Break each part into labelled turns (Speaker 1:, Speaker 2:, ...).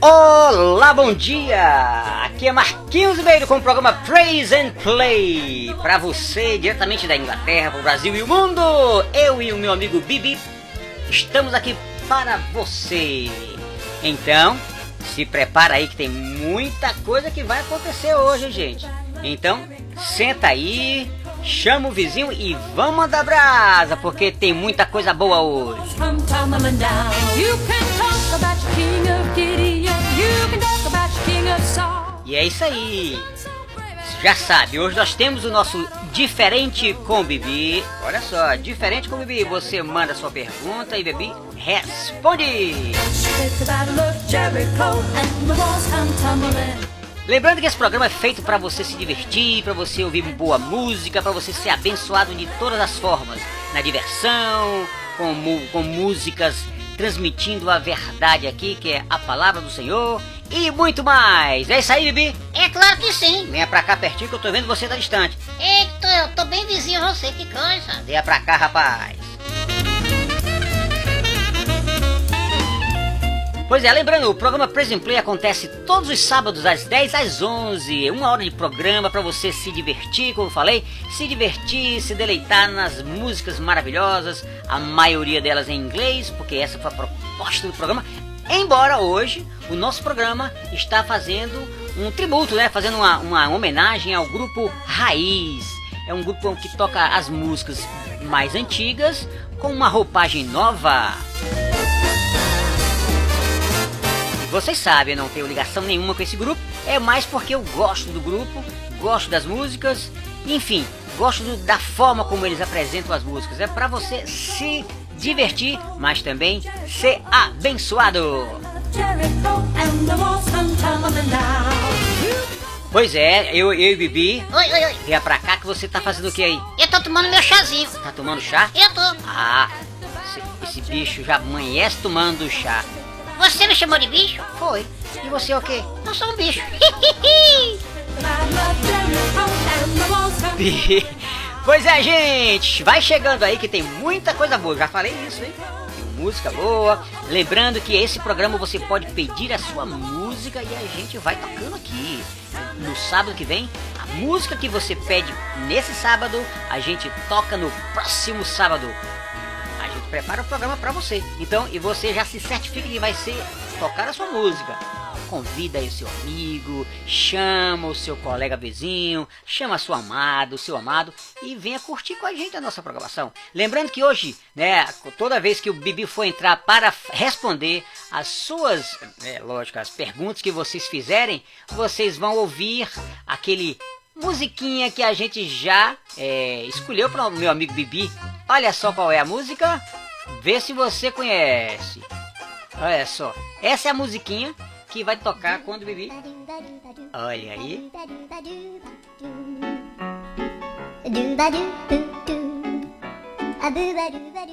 Speaker 1: Olá, bom dia! Aqui é Marquinhos Ribeiro com o programa Praise and Play. Pra você, diretamente da Inglaterra, pro Brasil e o mundo. Eu e o meu amigo Bibi estamos aqui para você. Então, se prepara aí que tem muita coisa que vai acontecer hoje, gente. Então, senta aí, chama o vizinho e vamos mandar brasa, porque tem muita coisa boa hoje. E é isso aí. Já sabe, hoje nós temos o nosso Diferente com Bibi. Olha só, Diferente com Bibi. Você manda sua pergunta e Bibi responde. Lembrando que esse programa é feito para você se divertir, para você ouvir boa música, para você ser abençoado de todas as formas. Na diversão, com, com músicas transmitindo a verdade aqui, que é a palavra do Senhor, e muito mais. É isso aí, Bibi?
Speaker 2: É claro que sim.
Speaker 1: Venha pra cá pertinho que eu tô vendo você tá distante.
Speaker 2: Eita, eu tô bem vizinho a você, que coisa.
Speaker 1: Venha pra cá, rapaz. Pois é, lembrando, o programa Present Play acontece todos os sábados das 10 às 11. Uma hora de programa para você se divertir, como falei, se divertir, se deleitar nas músicas maravilhosas, a maioria delas em inglês, porque essa foi a proposta do programa. Embora hoje o nosso programa está fazendo um tributo, né? Fazendo uma, uma homenagem ao grupo Raiz. É um grupo que toca as músicas mais antigas com uma roupagem nova. Vocês sabem, eu não tenho ligação nenhuma com esse grupo. É mais porque eu gosto do grupo, gosto das músicas, enfim, gosto do- da forma como eles apresentam as músicas. É pra você se divertir, mas também ser abençoado. Pois é, eu, eu e Bibi,
Speaker 2: Oi, oi, oi.
Speaker 1: venha pra cá que você tá fazendo o que aí?
Speaker 2: Eu tô tomando meu chazinho.
Speaker 1: Tá tomando chá?
Speaker 2: Eu tô.
Speaker 1: Ah, esse, esse bicho já amanhece tomando chá.
Speaker 2: Você me chamou de bicho?
Speaker 1: Foi. E você é o quê?
Speaker 2: Eu sou um bicho.
Speaker 1: Pois é, gente, vai chegando aí que tem muita coisa boa. Já falei isso, hein? Música boa. Lembrando que esse programa você pode pedir a sua música e a gente vai tocando aqui. No sábado que vem, a música que você pede nesse sábado, a gente toca no próximo sábado. Prepara o programa pra você. Então, e você já se certifica que vai ser tocar a sua música. Convida aí o seu amigo, chama o seu colega vizinho, chama a sua amada, o seu amado e venha curtir com a gente a nossa programação. Lembrando que hoje, né, toda vez que o Bibi for entrar para responder as suas, é, lógico, as perguntas que vocês fizerem, vocês vão ouvir aquele musiquinha que a gente já é, escolheu para o meu amigo Bibi. Olha só qual é a música. Vê se você conhece. Olha só. Essa é a musiquinha que vai tocar quando o Bibi. Olha aí.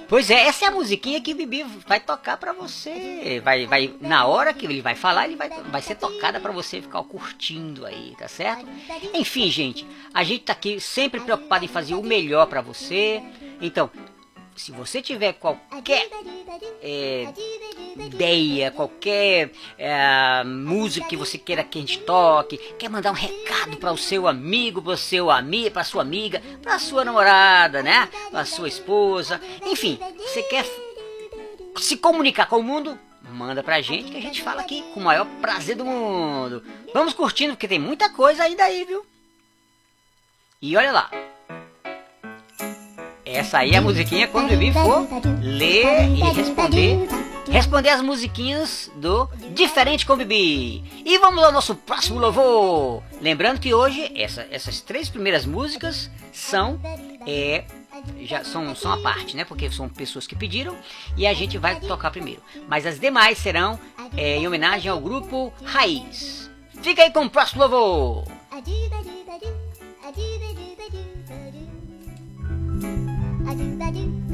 Speaker 1: Pois é, essa é a musiquinha que o Bibi vai tocar pra você. Vai, vai, na hora que ele vai falar, ele vai, vai ser tocada pra você ficar curtindo aí, tá certo? Enfim, gente, a gente tá aqui sempre preocupado em fazer o melhor pra você. Então, se você tiver qualquer é, ideia, qualquer é, música que você queira que a gente toque, quer mandar um recado para o seu amigo, para seu amigo, para sua amiga, para sua namorada, né? Para sua esposa, enfim, você quer se comunicar com o mundo? Manda pra gente que a gente fala aqui com o maior prazer do mundo. Vamos curtindo porque tem muita coisa ainda aí, viu? E olha lá. Essa aí é a musiquinha quando ele for ler e responder. Responder as musiquinhas do Diferente com Bibi. E vamos ao nosso próximo louvor. Lembrando que hoje essa, essas três primeiras músicas são é, já são, são a parte, né? Porque são pessoas que pediram e a gente vai tocar primeiro. Mas as demais serão é, em homenagem ao grupo Raiz. Fica aí com o próximo louvor!
Speaker 3: 아주아주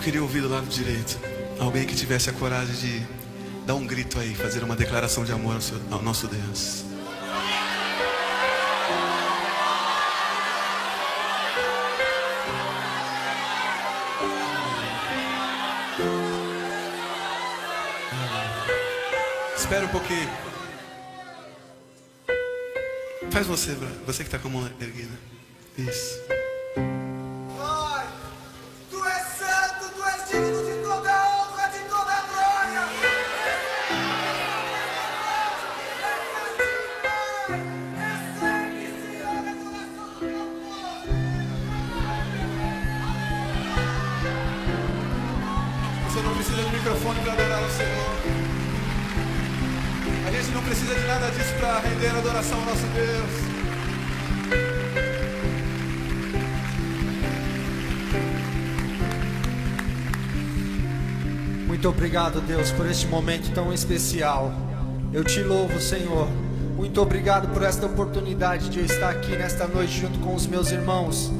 Speaker 3: queria ouvir do lado direito alguém que tivesse a coragem de dar um grito aí, fazer uma declaração de amor ao, seu, ao nosso Deus. Espera um pouquinho. Faz você, você que está com a mão erguida. Isso.
Speaker 4: Obrigado, Deus, por este momento tão especial. Eu te louvo, Senhor. Muito obrigado por esta oportunidade de eu estar aqui nesta noite junto com os meus irmãos.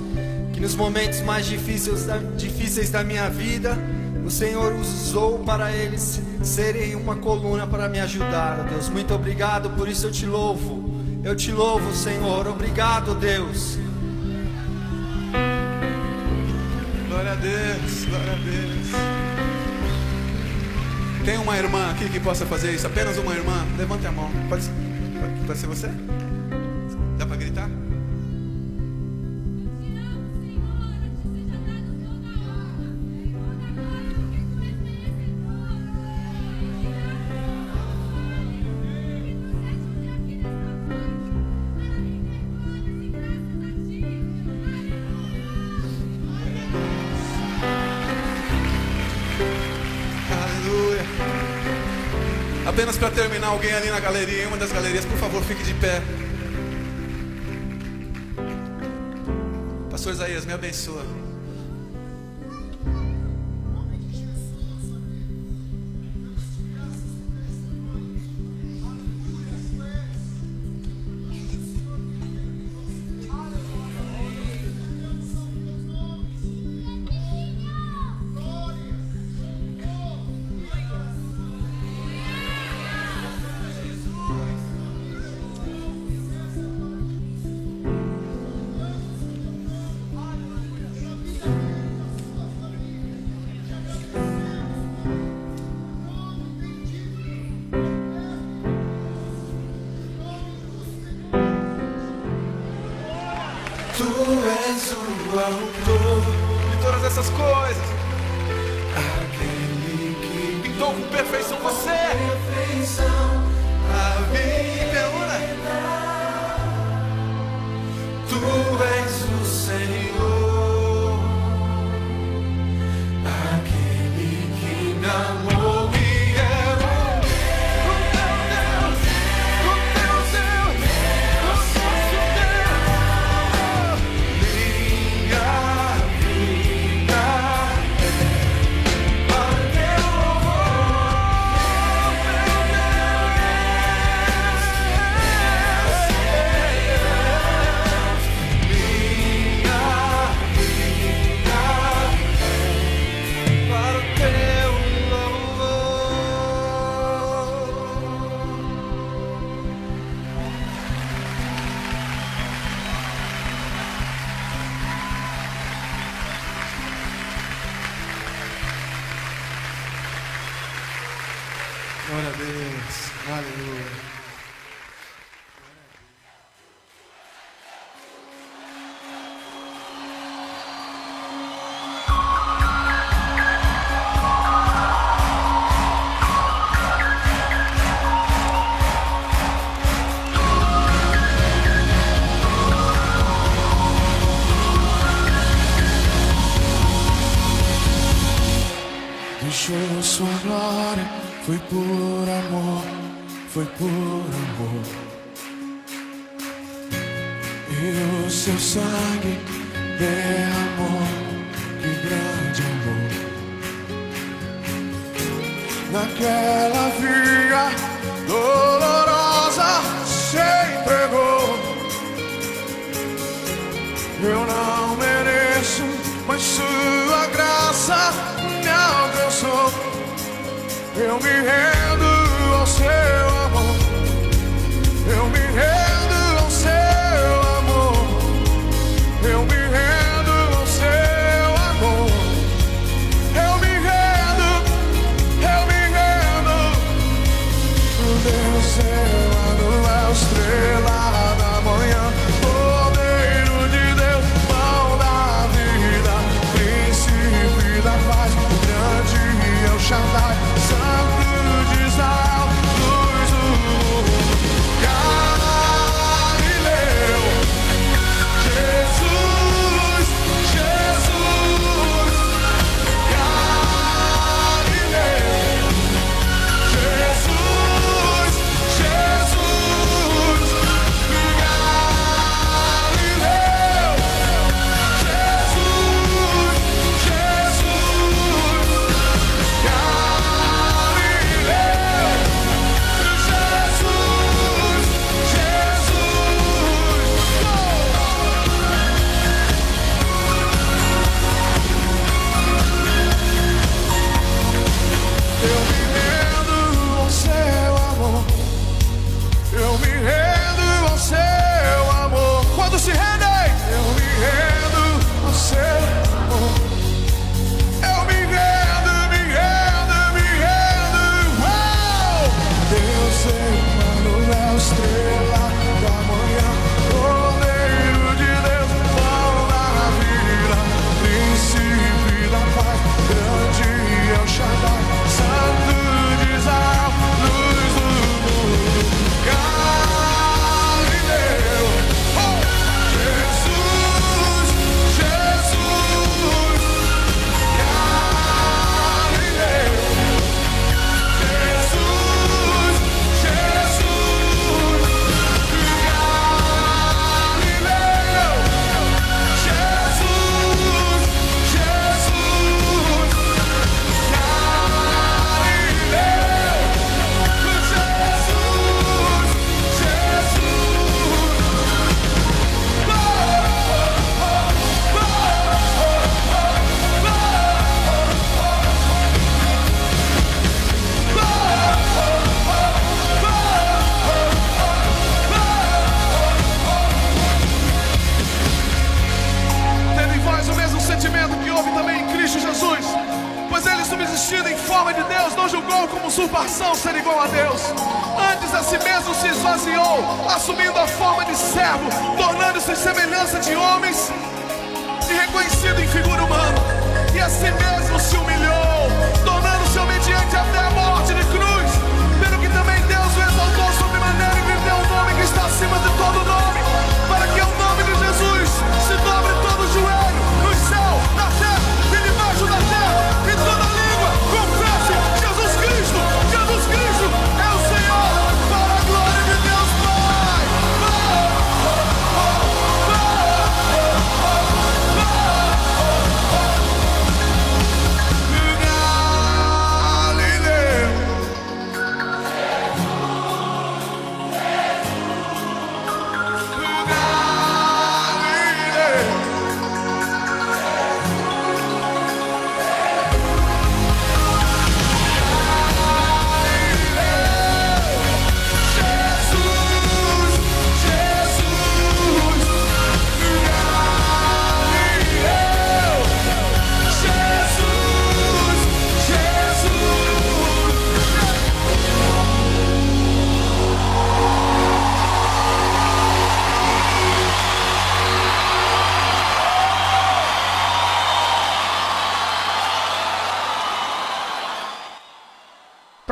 Speaker 4: Que nos momentos mais difíceis da, difíceis da minha vida, o Senhor usou para eles serem uma coluna para me ajudar, Deus. Muito obrigado, por isso eu te louvo. Eu te louvo, Senhor. Obrigado, Deus.
Speaker 3: Glória a Deus, glória a Deus. Tem uma irmã aqui que possa fazer isso? Apenas uma irmã? Levante a mão. Pode, pode, pode ser você? Alguém ali na galeria, em uma das galerias, por favor, fique de pé. Pastor Isaías, me abençoa. Deus.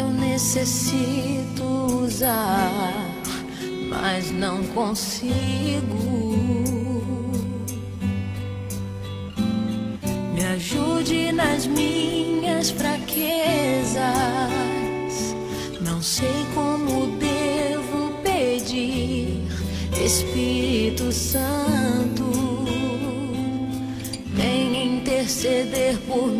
Speaker 5: eu necessito usar, mas não consigo. Me ajude nas minhas fraquezas. Não sei como devo pedir, Espírito Santo, vem interceder por mim.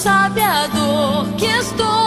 Speaker 5: sabe a dor que estou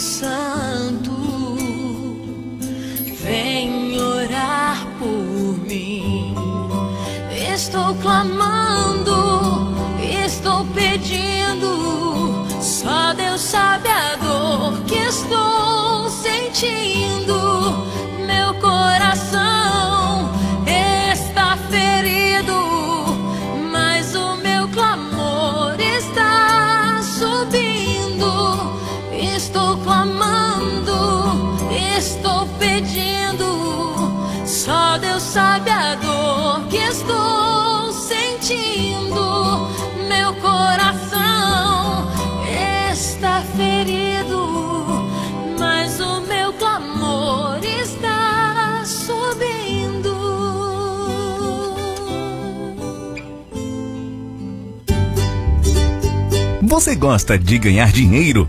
Speaker 5: Santo. Vem orar por mim. Estou clamando, estou pedindo. Só Deus sabe a dor que estou sentindo. Pedindo. Só Deus sabe a dor que estou sentindo. Meu coração está ferido, mas o meu clamor está subindo.
Speaker 6: Você gosta de ganhar dinheiro?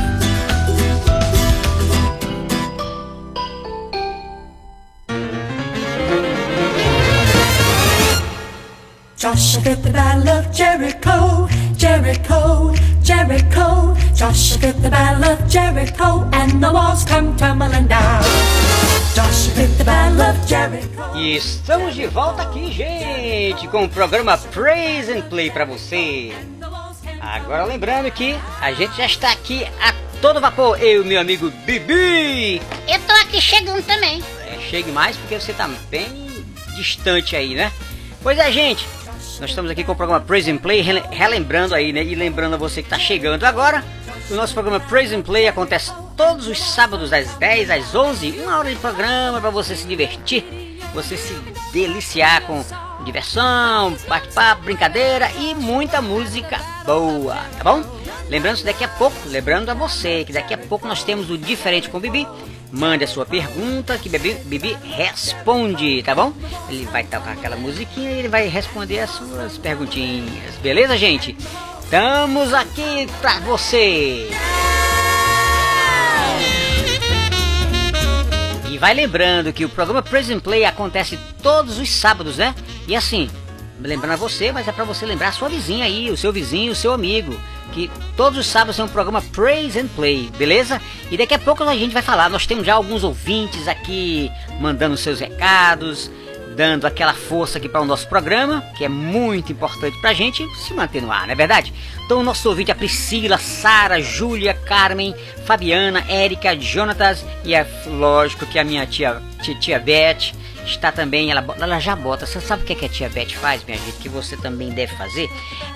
Speaker 7: Joshua at the battle of Jericho, Jericho, Jericho. Joshua at the battle of Jericho, and the walls come tumbling down. Joshua the battle of Jericho.
Speaker 1: E estamos de volta aqui, gente, com o programa Praise and Play pra você. Agora lembrando que a gente já está aqui a todo vapor, eu e meu amigo Bibi.
Speaker 2: Eu tô aqui chegando também.
Speaker 1: É, chegue mais porque você tá bem distante aí, né? Pois é, gente. Nós estamos aqui com o programa Praise and Play, rele- relembrando aí, né? E lembrando a você que está chegando agora. O nosso programa Praise and Play acontece todos os sábados das 10 às 11, uma hora de programa para você se divertir, você se deliciar com diversão, bate-papo, brincadeira e muita música boa, tá bom? Lembrando daqui a pouco, lembrando a você que daqui a pouco nós temos o Diferente com o Bibi. Mande a sua pergunta que Bibi, Bibi responde, tá bom? Ele vai tocar aquela musiquinha e ele vai responder as suas perguntinhas, beleza, gente? Estamos aqui pra você. E vai lembrando que o programa Present Play acontece todos os sábados, né? E assim, lembrando a você, mas é para você lembrar a sua vizinha aí, o seu vizinho, o seu amigo, que todos os sábados é um programa Praise and Play, beleza? E daqui a pouco a gente vai falar, nós temos já alguns ouvintes aqui mandando seus recados, dando aquela força aqui para o nosso programa, que é muito importante para a gente se manter no ar, não é verdade? Então, nosso ouvinte, a Priscila, Sara, Júlia, Carmen, Fabiana, Érica, Jonatas e é lógico que a minha tia, tia, tia Beth está também, ela, ela já bota, você sabe o que, é que a tia Beth faz, minha gente, que você também deve fazer?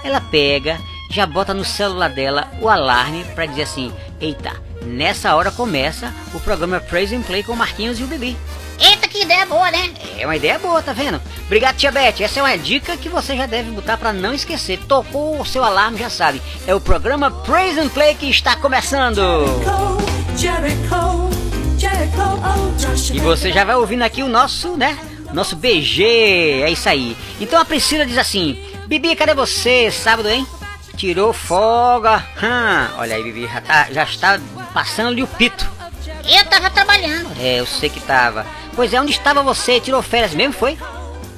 Speaker 1: Ela pega, já bota no celular dela o alarme para dizer assim, eita, nessa hora começa o programa Praise and Play com Marquinhos e o Bibi.
Speaker 2: Ideia boa, né?
Speaker 1: É uma ideia boa, tá vendo? Obrigado, tia Beth. Essa é uma dica que você já deve botar para não esquecer. Tocou o seu alarme, já sabe. É o programa Praise and Play que está começando.
Speaker 7: Jericho, Jericho, oh, Joshua.
Speaker 1: E você já vai ouvindo aqui o nosso, né? Nosso BG, é isso aí. Então a Priscila diz assim: Bibi, cadê você? Sábado, hein? Tirou folga. Hum, olha aí, Bibi, já, tá, já está passando-lhe o pito.
Speaker 2: Eu tava trabalhando.
Speaker 1: É, eu sei que tava. Pois é, onde estava você? Tirou férias mesmo, foi?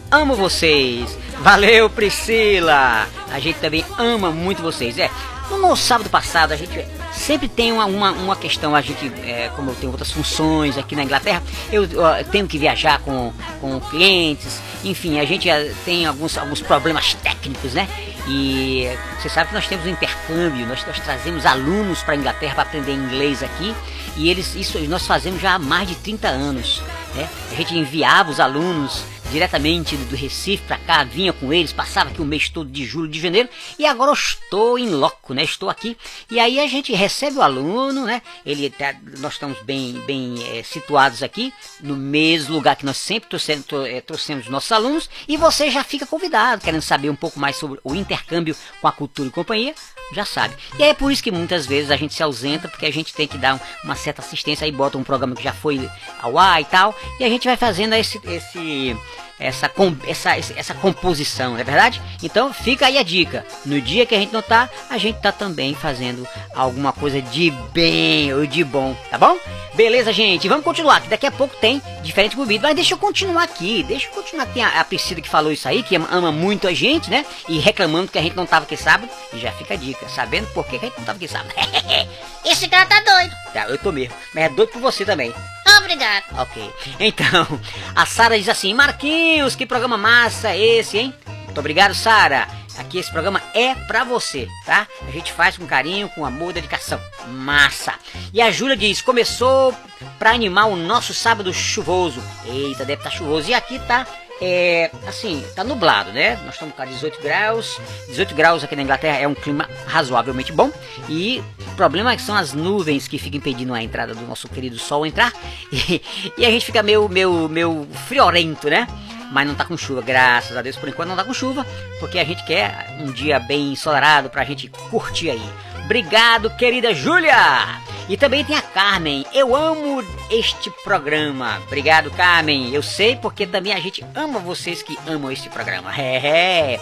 Speaker 1: Amo vocês. Valeu, Priscila. A gente também ama muito vocês. É, no sábado passado a gente sempre tem uma, uma, uma questão. A gente, é, como eu tenho outras funções aqui na Inglaterra, eu, ó, tenho que viajar com, com clientes. Enfim, a gente é, tem alguns, alguns problemas técnicos, né? E você sabe que nós temos um intercâmbio, nós, nós trazemos alunos para a Inglaterra para aprender inglês aqui. E eles, isso nós fazemos já há mais de 30 anos. Né? A gente enviava os alunos diretamente do Recife para cá, vinha com eles, passava aqui o mês todo de julho, de janeiro, e agora eu estou em loco, né? Estou aqui. E aí a gente recebe o aluno, né? Ele tá, nós estamos bem, bem é, situados aqui, no mesmo lugar que nós sempre trouxemos, é, trouxemos nossos alunos, e você já fica convidado, querendo saber um pouco mais sobre o intercâmbio com a cultura e companhia, já sabe. E é por isso que muitas vezes a gente se ausenta, porque a gente tem que dar uma certa assistência, aí bota um programa que já foi ao ar e tal, e a gente vai fazendo esse, esse essa, essa, essa composição, não é verdade? Então fica aí a dica. No dia que a gente não tá, a gente tá também fazendo alguma coisa de bem ou de bom, tá bom? Beleza, gente? Vamos continuar, que daqui a pouco tem diferente movido. Mas deixa eu continuar aqui, deixa eu continuar. Tem a, a Priscila que falou isso aí, que ama muito a gente, né? E reclamando que a gente não tava aqui sábado. E já fica a dica, sabendo por que a gente não tava aqui sábado.
Speaker 2: Esse cara tá doido.
Speaker 1: Tá, eu tô mesmo. Mas é doido por você também.
Speaker 2: Obrigado.
Speaker 1: Ok. Então, a Sara diz assim: Marquinhos, que programa massa esse, hein? Muito obrigado, Sara. Aqui esse programa é pra você, tá? A gente faz com carinho, com amor, dedicação. Massa. E a Júlia diz: começou pra animar o nosso sábado chuvoso. Eita, deve estar tá chuvoso. E aqui tá é, assim, tá nublado, né? Nós estamos com 18 graus. 18 graus aqui na Inglaterra é um clima razoavelmente bom. E o problema é que são as nuvens que ficam impedindo a entrada do nosso querido sol entrar. E, e a gente fica meio, meio, meio friorento, né? Mas não tá com chuva, graças a Deus, por enquanto não tá com chuva, porque a gente quer um dia bem ensolarado pra gente curtir aí. Obrigado, querida Júlia! E também tem a Carmen. Eu amo este programa. Obrigado, Carmen. Eu sei porque também a gente ama vocês que amam este programa. É.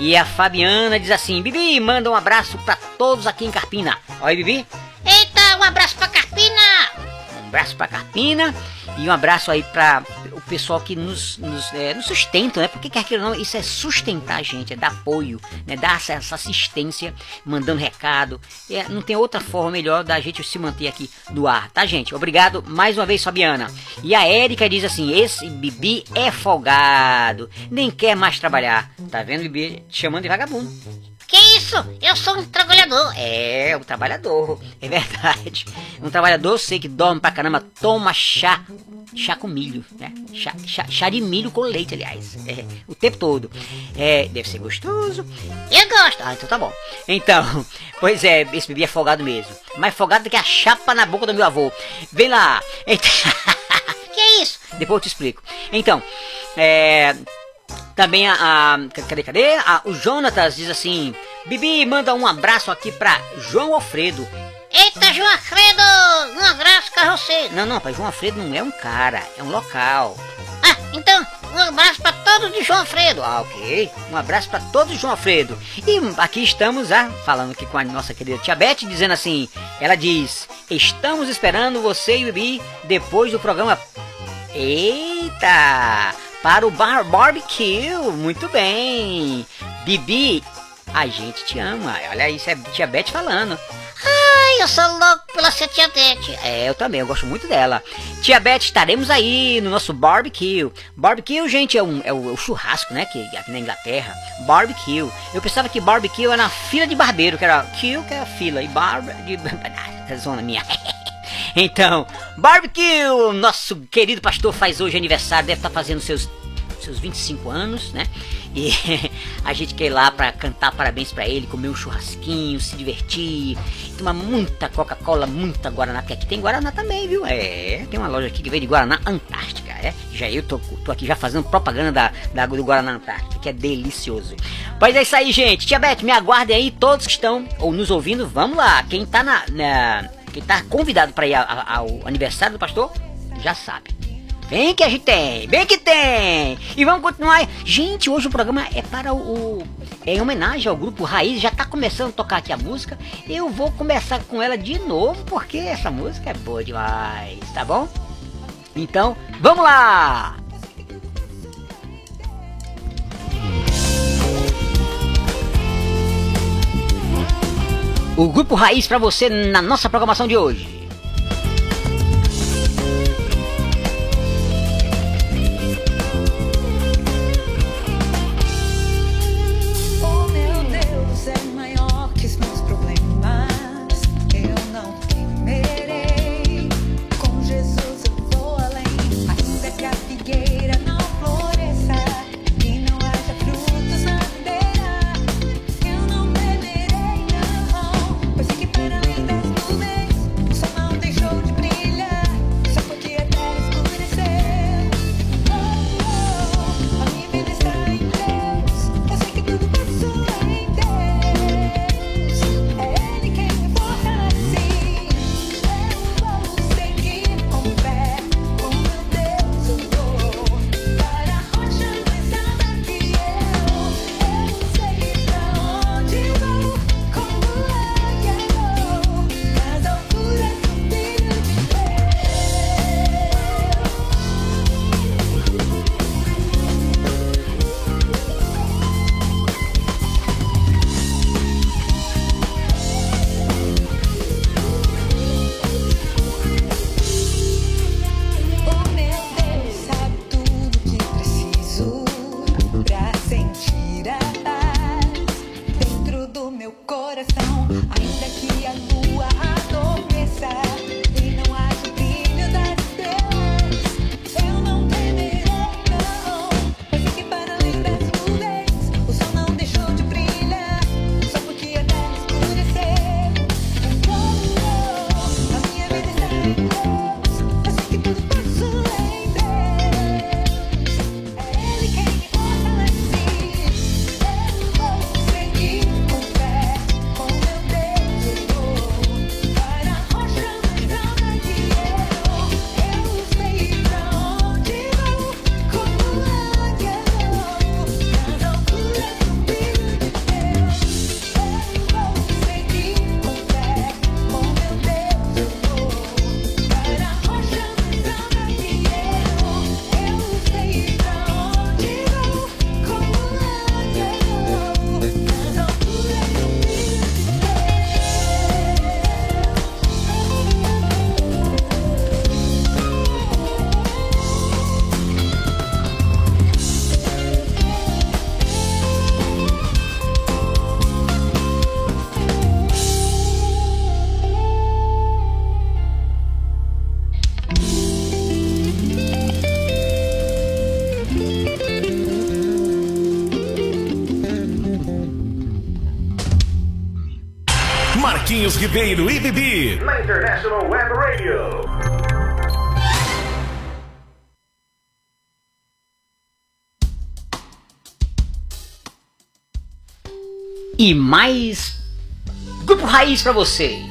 Speaker 1: E a Fabiana diz assim: Bibi, manda um abraço para todos aqui em Carpina. Oi, Bibi.
Speaker 2: Eita, um abraço pra Carpina.
Speaker 1: Abraço para Carpina e um abraço aí para o pessoal que nos, nos, é, nos sustenta, né? Porque quer que não, isso é sustentar a gente, é dar apoio, né? Dar essa, essa assistência, mandando recado. É, não tem outra forma melhor da gente se manter aqui no ar, tá, gente? Obrigado mais uma vez, Fabiana. E a Érica diz assim: esse Bibi é folgado, nem quer mais trabalhar. Tá vendo, Bibi? Te chamando de vagabundo.
Speaker 2: Que isso? Eu sou um trabalhador.
Speaker 1: É, um trabalhador, é verdade. Um trabalhador, eu sei que dorme pra caramba, toma chá, chá com milho, né? Chá, chá, chá de milho com leite, aliás, é, o tempo todo. É, deve ser gostoso.
Speaker 2: Eu gosto.
Speaker 1: Ah, então tá bom. Então, pois é, esse bebê é folgado mesmo. Mais folgado do que a chapa na boca do meu avô. Vem lá. Então...
Speaker 2: que isso?
Speaker 1: Depois eu te explico. Então, é... Também a, a. Cadê, cadê? A, o Jonatas diz assim: Bibi, manda um abraço aqui pra João Alfredo.
Speaker 2: Eita, João Alfredo! Um abraço pra você.
Speaker 1: Não, não, pai, João Alfredo não é um cara, é um local.
Speaker 2: Ah, então, Um abraço pra todos de João Alfredo.
Speaker 8: Ah, ok. Um abraço para todos, João Alfredo. E aqui estamos, ah, falando aqui com a nossa querida Tia Beth, dizendo assim: ela diz, estamos esperando você e o Bibi depois do programa. Eita! Para o bar barbecue. Muito bem. Bibi, a gente te ama. Olha isso, é Tia Beth falando.
Speaker 2: Ai, eu sou louco pela sua tia Beth.
Speaker 8: É, eu também, eu gosto muito dela. Tia Beth, estaremos aí no nosso barbecue. Barbecue, gente, é, um, é, o, é o churrasco, né? Que aqui na Inglaterra. Barbecue. Eu pensava que barbecue era na fila de barbeiro, que era kill, que era fila, e barba de. Zona minha. Então, barbecue! Nosso querido pastor faz hoje aniversário, deve estar fazendo seus, seus 25 anos, né? E a gente quer ir lá pra cantar parabéns pra ele, comer um churrasquinho, se divertir, tomar muita Coca-Cola, muita Guaraná, porque aqui tem Guaraná também, viu? É, tem uma loja aqui que vende Guaraná Antártica, é? Já eu tô, tô aqui já fazendo propaganda da, da do Guaraná Antártica, que é delicioso. Pois é isso aí, gente. Tia Beth, me aguardem aí, todos que estão ou nos ouvindo, vamos lá. Quem tá na, na quem tá convidado para ir ao aniversário do pastor, já sabe. Vem que a gente tem, vem que tem! E vamos continuar. Gente, hoje o programa é para o. o- é em homenagem ao grupo Raiz, já tá começando a tocar aqui a música. Eu vou começar com ela de novo, porque essa música é boa demais, tá bom? Então, vamos lá! O grupo Raiz para você na nossa programação de hoje.
Speaker 6: Ribeiro e Bibi. Na International Web Radio.
Speaker 8: E mais Grupo Raiz pra vocês.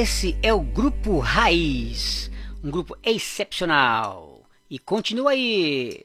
Speaker 1: Esse é o grupo Raiz, um grupo excepcional. E continua aí.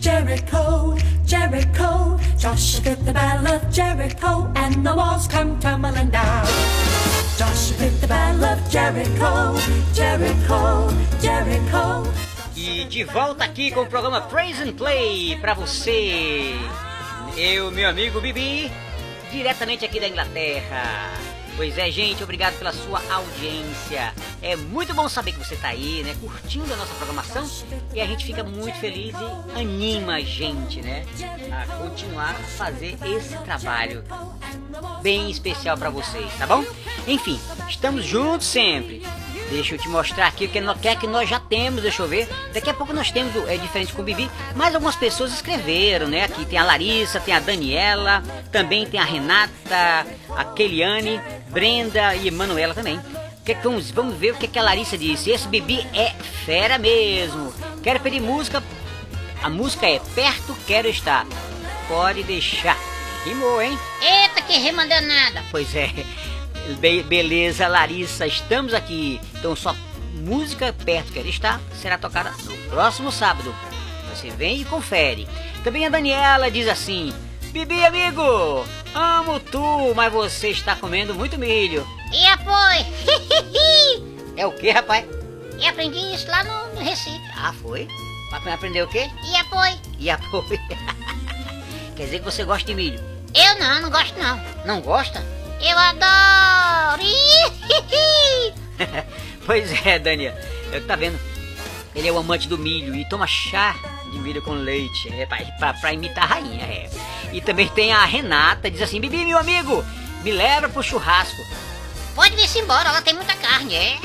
Speaker 7: Jericho, Jericho. Joshua fit the battle of Jericho, and the walls come tumbling down. Joshua fit the battle of Jericho, Jericho, Jericho.
Speaker 1: E de volta aqui com o programa Praise and Play pra você. Eu, meu amigo Bibi, diretamente aqui da Inglaterra. Pois é, gente, obrigado pela sua audiência. É muito bom saber que você tá aí, né, curtindo a nossa programação e a gente fica muito feliz e anima a gente, né, a continuar a fazer esse trabalho bem especial pra vocês, tá bom? Enfim, estamos juntos sempre. Deixa eu te mostrar aqui o que, é que nós já temos, deixa eu ver. Daqui a pouco nós temos é diferente com o Bibi, mas algumas pessoas escreveram, né? Aqui tem a Larissa, tem a Daniela, também tem a Renata, a Keliane, Brenda e Manuela também. Que que vamos, vamos ver o que, que a Larissa disse. Esse Bibi é fera mesmo. Quero pedir música. A música é Perto Quero Estar. Pode deixar. Rimou, hein?
Speaker 2: Eita, que rima danada.
Speaker 1: Pois é. Be- beleza, Larissa, estamos aqui. Então, só música perto que ela está será tocada no próximo sábado. Você vem e confere. Também a Daniela diz assim: Bibi, amigo, amo tu, mas você está comendo muito milho.
Speaker 2: E apoio.
Speaker 1: É o que, rapaz?
Speaker 2: e aprendi isso lá no, no Recife.
Speaker 1: Ah, foi? Vai aprender o quê?
Speaker 2: E apoio.
Speaker 1: E apoio. Quer dizer que você gosta de milho?
Speaker 2: Eu não, não gosto não.
Speaker 1: Não gosta?
Speaker 2: Eu adoro.
Speaker 1: pois é, Daniel. Eu tá vendo? Ele é o amante do milho e toma chá de milho com leite. É pra, pra, pra imitar a rainha, é. E também tem a Renata, diz assim: Bibi, meu amigo, me leva pro churrasco.
Speaker 2: Pode vir-se embora, lá tem muita carne, é.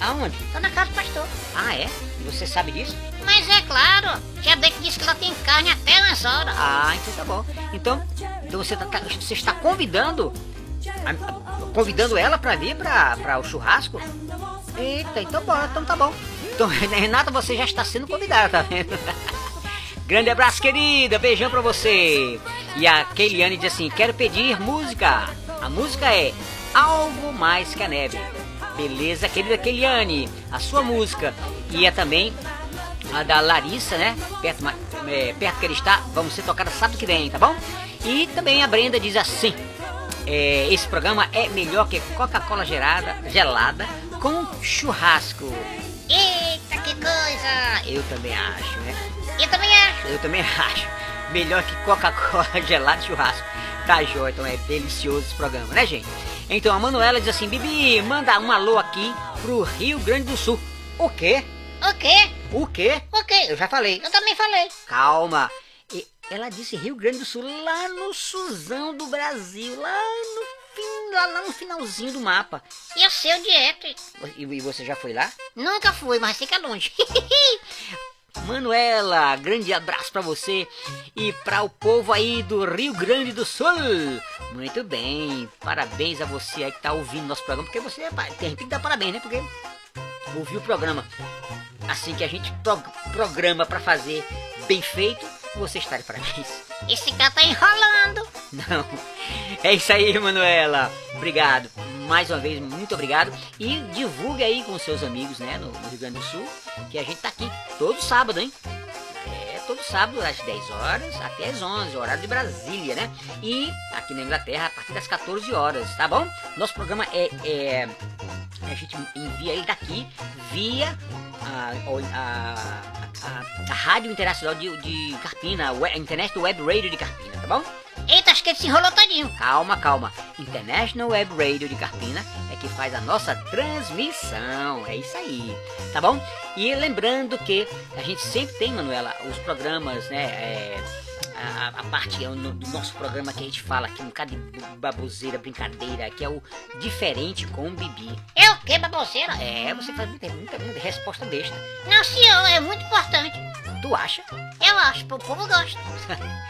Speaker 1: Aonde?
Speaker 2: Tô na casa do pastor.
Speaker 1: Ah, é? E Você sabe disso?
Speaker 2: Mas é claro, já dei que disse que lá tem carne até umas horas.
Speaker 1: Ah, então tá bom. Então, então você, tá, tá- você está convidando a- convidando ela pra vir pra, pra o churrasco? Eita, então bora, então tá bom. Então, Renata, você já está sendo convidada, tá vendo? Grande abraço, querida. Beijão pra você. E a Keiliane diz assim: quero pedir música. A música é Algo Mais Que a Neve. Beleza, querida Keiliane. A sua música. E é também a da Larissa, né? Perto, é, perto que ele está, vamos ser tocadas sábado que vem, tá bom? E também a Brenda diz assim: é, esse programa é melhor que Coca-Cola gelada, gelada com churrasco.
Speaker 2: Eita, que coisa.
Speaker 1: Eu também acho, né?
Speaker 2: Eu também acho.
Speaker 1: Eu também acho. Melhor que Coca-Cola gelada e churrasco. Tá jóia, então é delicioso esse programa, né, gente? Então a Manuela diz assim: Bibi, manda um alô aqui pro Rio Grande do Sul. O quê?
Speaker 2: O quê?
Speaker 1: O quê?
Speaker 2: O quê?
Speaker 1: Eu já falei.
Speaker 2: Eu também falei.
Speaker 1: Calma. Ela disse Rio Grande do Sul, lá no Suzão do Brasil, lá no fim, lá, lá no finalzinho do mapa.
Speaker 2: E eu sei onde é.
Speaker 1: E, e você já foi lá?
Speaker 2: Nunca fui, mas fica longe.
Speaker 1: Manuela, grande abraço pra você e para o povo aí do Rio Grande do Sul. Muito bem, parabéns a você aí que tá ouvindo nosso programa, porque você tem que dar parabéns, né? Porque ouviu o programa assim que a gente pro- programa pra fazer bem feito, você está de parabéns.
Speaker 2: Esse cara tá enrolando.
Speaker 1: Não. É isso aí, Manuela. Obrigado. Mais uma vez, muito obrigado. E divulgue aí com seus amigos, né, no, no Rio Grande do Sul, que a gente tá aqui todo sábado, hein? Todo sábado, às 10 horas até às 11, horário de Brasília, né? E aqui na Inglaterra, a partir das 14 horas, tá bom? Nosso programa é. é a gente envia ele daqui via a, a, a, a Rádio Internacional de, de Carpina, a Internet Web Radio de Carpina, tá bom?
Speaker 2: Eita, acho que ele se enrolou todinho.
Speaker 1: Calma, calma. International Web Radio de Carpina é que faz a nossa transmissão. É isso aí, tá bom? E lembrando que a gente sempre tem, Manuela, os programas, né? é, a, a parte no- do nosso programa que a gente fala aqui, um bocado de baboseira, brincadeira, que é o diferente com o Bibi.
Speaker 2: É o que, baboseira?
Speaker 1: É, você faz muita, muita, muita resposta besta.
Speaker 2: Não, senhor, é muito importante.
Speaker 1: Tu acha?
Speaker 2: Eu acho, o povo gosta.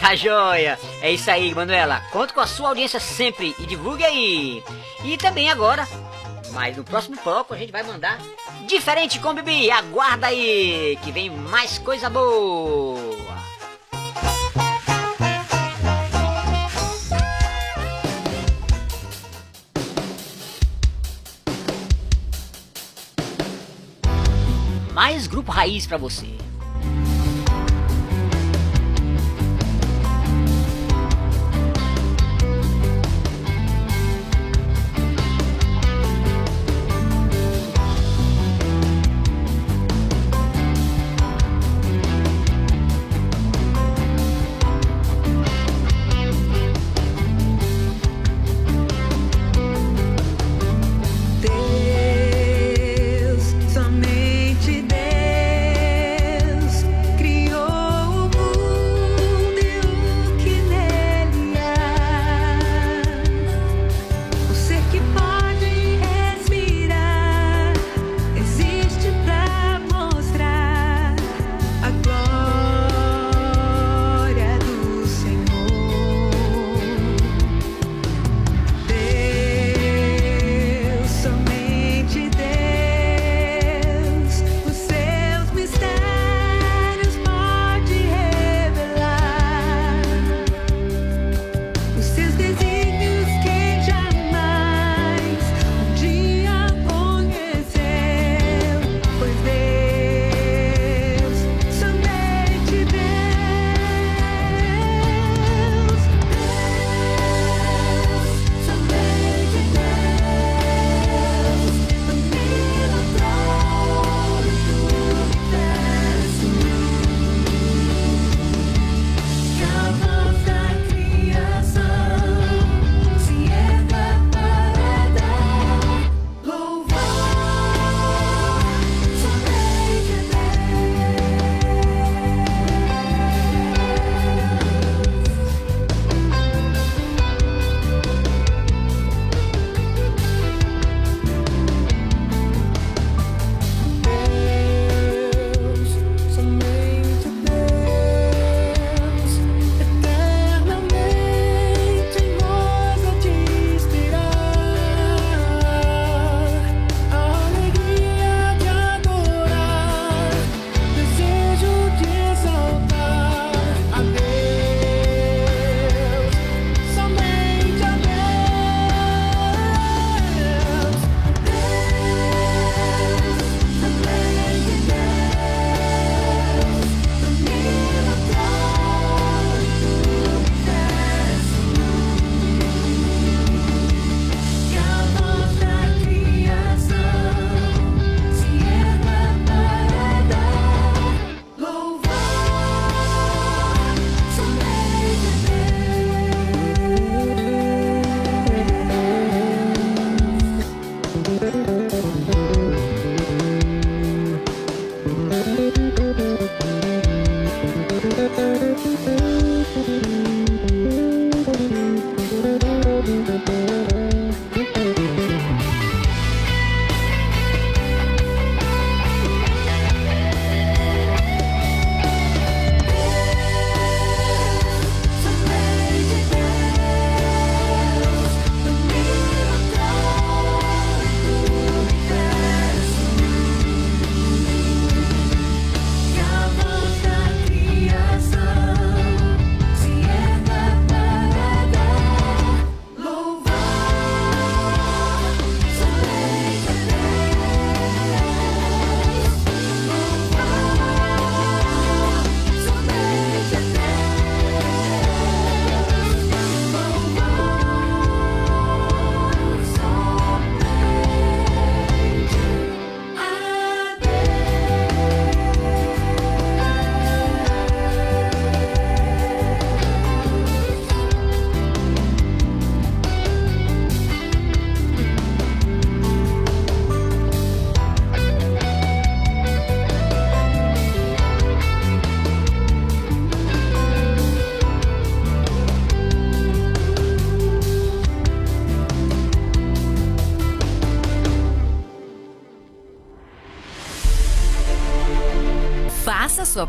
Speaker 1: Tá joia! É isso aí, Manuela. Conto com a sua audiência sempre e divulgue aí! E também agora, mas no próximo bloco a gente vai mandar diferente com Bibi. Aguarda aí, que vem mais coisa boa! Mais grupo raiz pra você.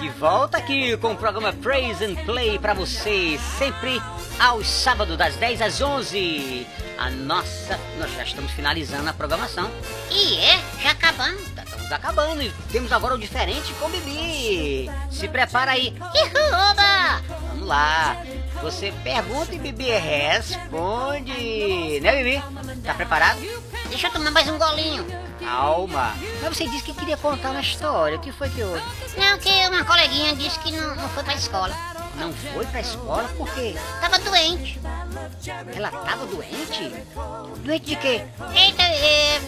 Speaker 1: de volta aqui com o programa Praise and Play pra você, sempre aos sábados das 10 às 11. A nossa, nós já estamos finalizando a programação.
Speaker 2: E é, já acabando.
Speaker 1: Estamos acabando e temos agora o diferente com o Bibi. Se prepara aí.
Speaker 2: Ihuba!
Speaker 1: Vamos lá. Você pergunta e Bibi responde. Né, Bibi? Tá preparado?
Speaker 2: Deixa eu tomar mais um golinho.
Speaker 1: Calma. Mas você disse que queria contar uma história. O que foi que houve?
Speaker 2: Não, que uma coleguinha disse que não, não foi pra escola.
Speaker 1: Não foi pra escola? Por quê?
Speaker 2: Tava doente.
Speaker 1: Ela tava doente? Doente de quê?
Speaker 2: Eita, é,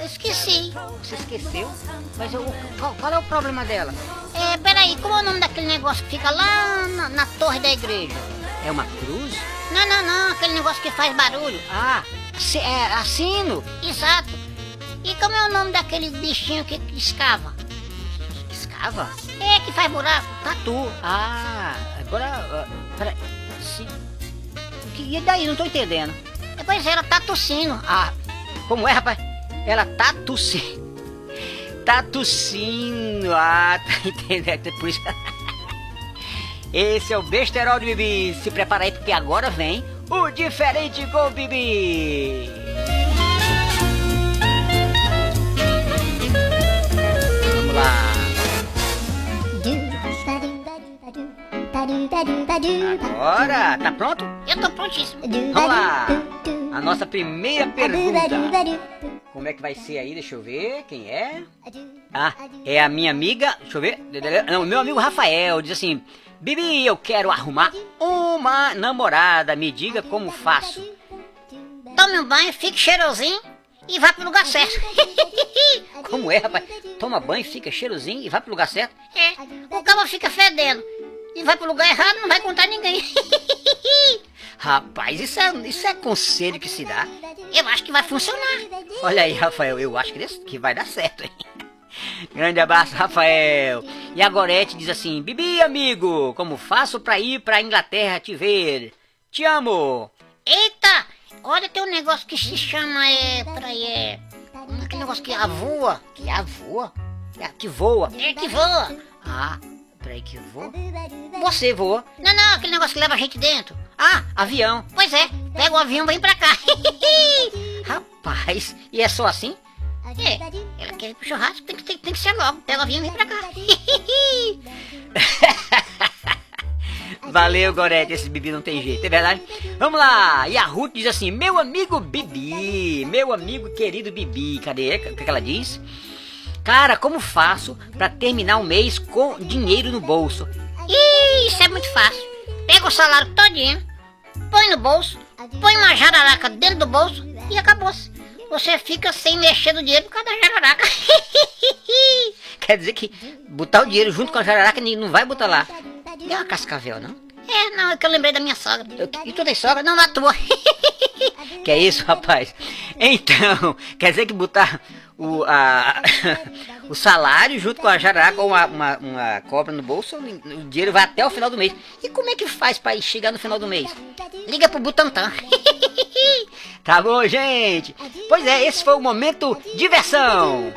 Speaker 2: eu esqueci.
Speaker 1: Você esqueceu? Mas eu, qual, qual é o problema dela?
Speaker 2: É, peraí, como é o nome daquele negócio que fica lá na, na torre da igreja?
Speaker 1: É uma cruz?
Speaker 2: Não, não, não, aquele negócio que faz barulho.
Speaker 1: Ah, é assino.
Speaker 2: Exato. E como é o nome daquele bichinho que escava? É, que faz buraco.
Speaker 1: Tatu. Ah, agora. O que- E daí? Não tô entendendo.
Speaker 2: Depois ela tá tossindo.
Speaker 1: Ah, como é, rapaz? Ela tá tossindo. Tá tossindo. Ah, tá entendendo? É Por isso. Esse é o besterol de Bibi. Se prepara aí, porque agora vem o diferente com o Bibi. Vamos lá. Agora, tá pronto?
Speaker 2: Eu tô prontíssimo.
Speaker 1: Vamos lá. A nossa primeira pergunta. Como é que vai ser aí? Deixa eu ver. Quem é? Ah, é a minha amiga. Deixa eu ver. Não, meu amigo Rafael diz assim: Bibi, eu quero arrumar uma namorada. Me diga como faço.
Speaker 2: Tome um banho, fique cheirosinho e vá pro lugar certo.
Speaker 1: Como é, rapaz? Toma banho, fica cheirosinho e vai pro lugar certo.
Speaker 2: É, o cabo fica fedendo e vai pro lugar errado, não vai contar ninguém.
Speaker 1: Rapaz, isso é, isso é conselho que se dá.
Speaker 2: Eu acho que vai funcionar.
Speaker 1: Olha aí, Rafael, eu acho que, que vai dar certo, hein? Grande abraço, Rafael. E a Gorete diz assim: Bibi, amigo, como faço pra ir pra Inglaterra te ver? Te amo.
Speaker 2: Eita, olha, tem um negócio que se chama, é, peraí, é, aquele negócio que voa.
Speaker 1: Que avô? Que, que voa.
Speaker 2: É que voa.
Speaker 1: Ah, peraí, que voa? Você voa.
Speaker 2: Não, não, aquele negócio que leva a gente dentro.
Speaker 1: Ah, avião.
Speaker 2: Pois é, pega o avião e vem pra cá.
Speaker 1: Rapaz, e é só assim?
Speaker 2: É, ela quer ir pro churrasco, tem que, tem, tem que ser logo. Pega o avião e vem pra cá.
Speaker 1: Valeu, Gorete, esse Bibi não tem jeito, é verdade? Vamos lá, e a Ruth diz assim, meu amigo Bibi, meu amigo querido Bibi, cadê? O que que ela diz? Cara, como faço pra terminar o mês com dinheiro no bolso?
Speaker 2: Ih, isso é muito fácil. Pega o salário todinho, põe no bolso, põe uma jararaca dentro do bolso e acabou-se. Você fica sem mexer no dinheiro por causa da jararaca.
Speaker 1: Quer dizer que botar o dinheiro junto com a jararaca não vai botar lá. É uma cascavel, não?
Speaker 2: É, não, é que eu lembrei da minha sogra.
Speaker 1: Eu- E tu tem sogra? Não, na tua. que é isso, rapaz? Então, quer dizer que botar o, a, o salário junto com a jararaca ou uma, uma, uma cobra no bolso, o dinheiro vai até o final do mês. E como é que faz ir chegar no final do mês?
Speaker 2: Liga pro Butantan.
Speaker 1: Tá bom, gente? Pois é, esse foi o momento diversão.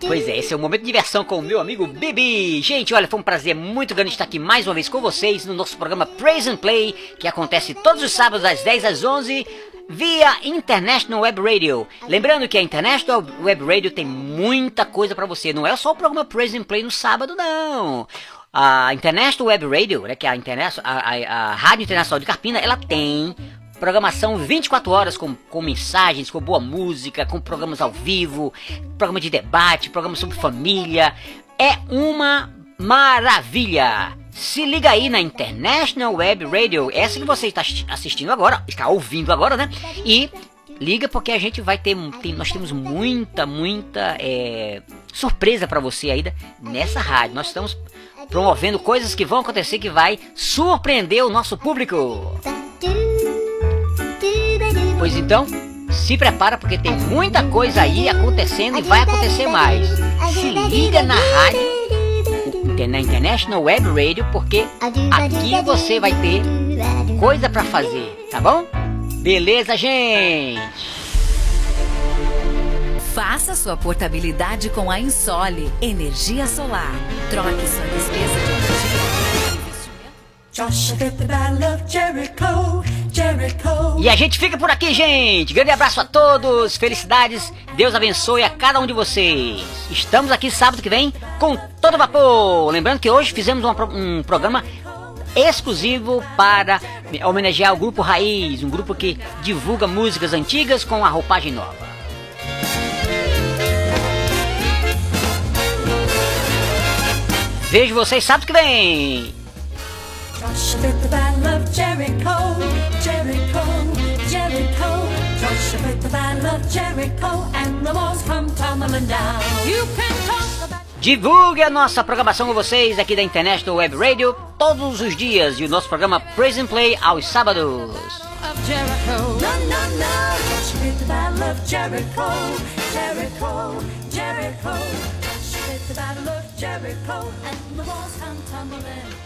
Speaker 1: Pois é, esse é o momento de diversão com o meu amigo Bibi. Gente, olha, foi um prazer muito grande estar aqui mais uma vez com vocês no nosso programa Praise and Play, que acontece todos os sábados às 10 às 11 via International Web Radio. Lembrando que a International Web Radio tem muita coisa para você. Não é só o programa Praise and Play no sábado, não. A International Web Radio, né, que é a, a, a, a Rádio Internacional de Carpina, ela tem programação 24 horas com, com mensagens, com boa música, com programas ao vivo, programa de debate, programa sobre família. É uma maravilha! Se liga aí na International Web Radio, essa que você está assistindo agora, está ouvindo agora, né? E liga porque a gente vai ter, tem, nós temos muita, muita é, surpresa para você aí nessa rádio. Nós estamos promovendo coisas que vão acontecer que vai surpreender o nosso público. Pois então, se prepara porque tem muita coisa aí acontecendo e vai acontecer mais. Se liga na rádio na International Web Radio porque aqui você vai ter coisa para fazer, tá bom? Beleza, gente?
Speaker 9: Faça sua portabilidade com a Insole Energia Solar. Troque sua despesa de energia.
Speaker 1: E a gente fica por aqui, gente. Grande abraço a todos, felicidades, Deus abençoe a cada um de vocês. Estamos aqui sábado que vem com todo vapor. Lembrando que hoje fizemos um programa exclusivo para homenagear o grupo Raiz, um grupo que divulga músicas antigas com a roupagem nova. Vejo vocês sábado que vem. Joshua at the battle of Jericho, Jericho, Jericho. Joshua at the battle of Jericho, and the walls come tumbling down. You can talk about... Divulgue a nossa programação com vocês aqui da Internet do Web Radio todos os dias e o nosso programa Praise and Play aos sábados. Jericho. No, no,